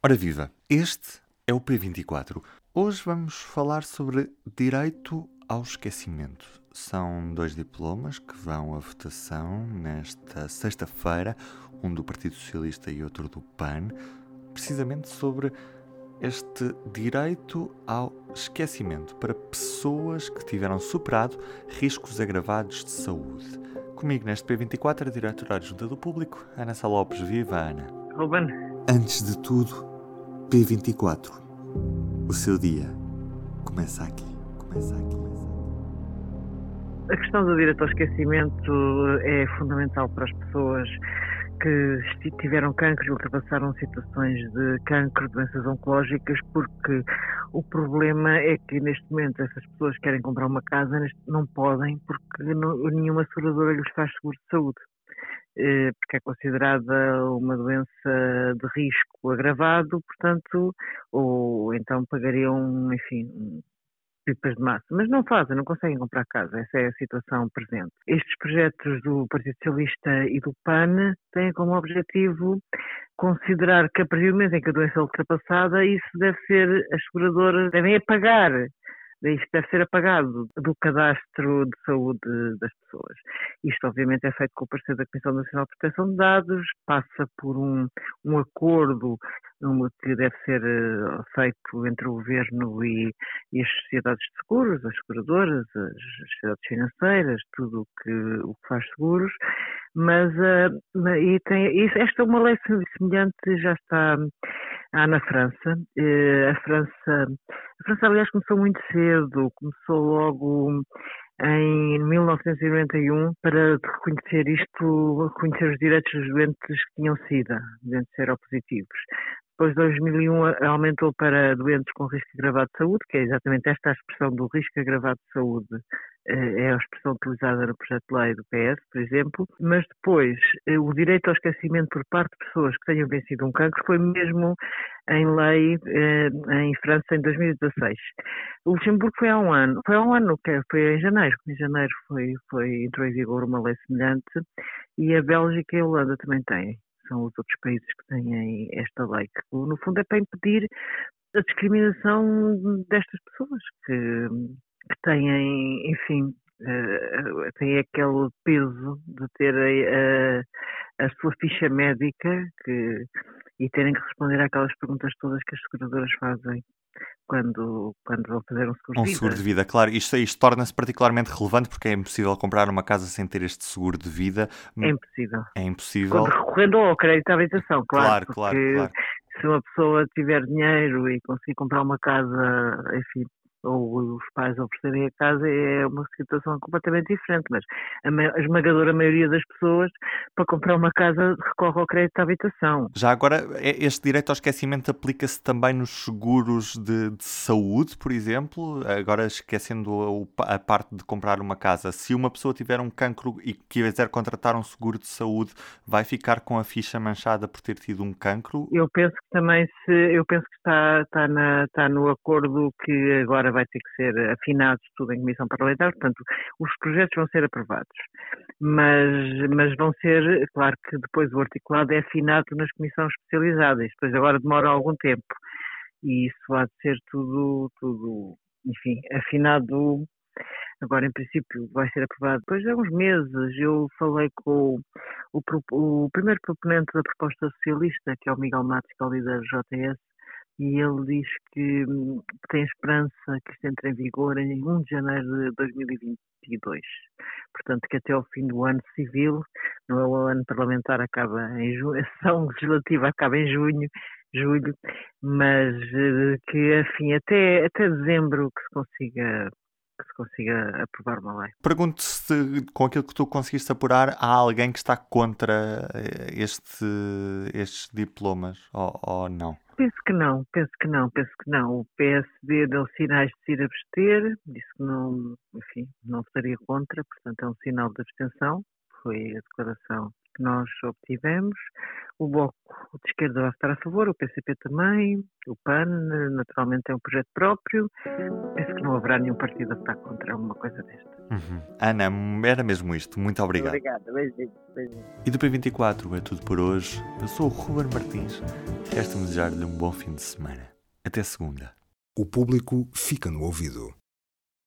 Ora viva, este é o P24. Hoje vamos falar sobre direito ao esquecimento. São dois diplomas que vão à votação nesta sexta-feira, um do Partido Socialista e outro do PAN, precisamente sobre este direito ao esquecimento para pessoas que tiveram superado riscos agravados de saúde. Comigo neste P24, a diretora adjunta do público, Ana Salopes. Viva, Ana! Ruben. Antes de tudo, P24. O seu dia começa aqui. Começa aqui. A questão do direito ao esquecimento é fundamental para as pessoas que tiveram cancro e ultrapassaram situações de cancro, doenças oncológicas, porque o problema é que neste momento essas pessoas querem comprar uma casa, não podem, porque nenhuma seguradora lhes faz seguro de saúde. Eh, porque é considerada uma doença de risco agravado, portanto, ou então pagariam, enfim, pipas de massa, mas não fazem, não conseguem comprar casa, essa é a situação presente. Estes projetos do Partido Socialista e do PAN têm como objetivo considerar que a partir do momento em que a doença é ultrapassada, isso deve ser, as seguradoras devem apagar isto deve ser apagado do cadastro de saúde das pessoas. Isto, obviamente, é feito com o parceiro da Comissão Nacional de Proteção de Dados, passa por um, um acordo que deve ser uh, feito entre o governo e, e, as sociedades de seguros, as seguradoras, as, as sociedades financeiras, tudo que, o que faz seguros, mas uh, e tem, esta é uma lei semelhante, já está há na França. Uh, a França, a França, aliás, começou muito cedo, começou logo em 1991 para reconhecer isto, reconhecer os direitos dos doentes que tinham SIDA, doentes seropositivos. Depois, de 2001, aumentou para doentes com risco agravado de saúde, que é exatamente esta a expressão do risco agravado de saúde, eh, é a expressão utilizada no projeto de lei do PS, por exemplo. Mas depois, eh, o direito ao esquecimento por parte de pessoas que tenham vencido um cancro foi mesmo em lei eh, em França em 2016. O Luxemburgo foi há um ano, foi há um ano, foi em janeiro, em janeiro foi, foi entrou em vigor uma lei semelhante e a Bélgica e a Holanda também têm são os outros países que têm esta lei, que no fundo é para impedir a discriminação destas pessoas que, que têm, enfim, uh, têm aquele peso de ter a, a, a, sua ficha médica que, e terem que responder àquelas perguntas todas que as seguradoras fazem quando, quando vão fazer um seguro um de vida. Um seguro de vida, claro. Isto, isto torna-se particularmente relevante porque é impossível comprar uma casa sem ter este seguro de vida. É impossível. É impossível. Quando recorrendo ao crédito à habitação, claro. Claro, claro, claro. Se uma pessoa tiver dinheiro e conseguir comprar uma casa, enfim, ou os pais oferecerem a casa é uma situação completamente diferente, mas a, esmagadora maioria das pessoas para comprar uma casa recorre ao crédito de habitação. Já agora, é, este direito ao esquecimento aplica-se também nos seguros de, de, saúde, por exemplo? Agora esquecendo a, a, parte de comprar uma casa, se uma pessoa tiver um cancro e quiser contratar um seguro de saúde, vai ficar com a ficha manchada por ter tido um cancro? Eu penso que também se eu penso que está, está, na, está no acordo que agora agora vai ter que ser afinado tudo em comissão parlamentar, portanto, os projetos vão ser aprovados. Mas, mas vão ser, claro que depois o articulado é afinado nas comissões especializadas, depois agora demora algum tempo. E isso há de ser tudo, tudo enfim, afinado agora em princípio vai ser aprovado depois de uns meses. Eu falei com o, o, o, primeiro proponente da proposta socialista, que é o Miguel Matos, que é o líder do JS, e ele diz que, que tem esperança que isto entre em vigor em 1 de janeiro de 2022. Portanto, que até ao fim do ano civil, não é o ano parlamentar, acaba em junho, a sessão legislativa acaba em junho, julho, mas eh, que, enfim, até, até dezembro que se consiga que se consiga aprovar uma lei. Pergunto se, com aquilo que tu conseguiste apurar, há alguém que está contra eh, este, estes diplomas ou, ou não? Penso que não, penso que não, penso que não. O PSD deu sinais de se ir abster, disse que não, enfim, não votaria contra, portanto é um sinal de abstenção. Foi a declaração que nós obtivemos. O Bloco de Esquerda vai estar a favor, o PCP também, o PAN, naturalmente, é um projeto próprio. Penso que não haverá nenhum partido a votar contra uma coisa desta. Uhum. Ana, era mesmo isto. Muito obrigado. Obrigada, beijinho, beijinho. E do P24 é tudo por hoje. Eu sou o Ruben Martins. Resta-me desejar-lhe um bom fim de semana. Até segunda. O público fica no ouvido.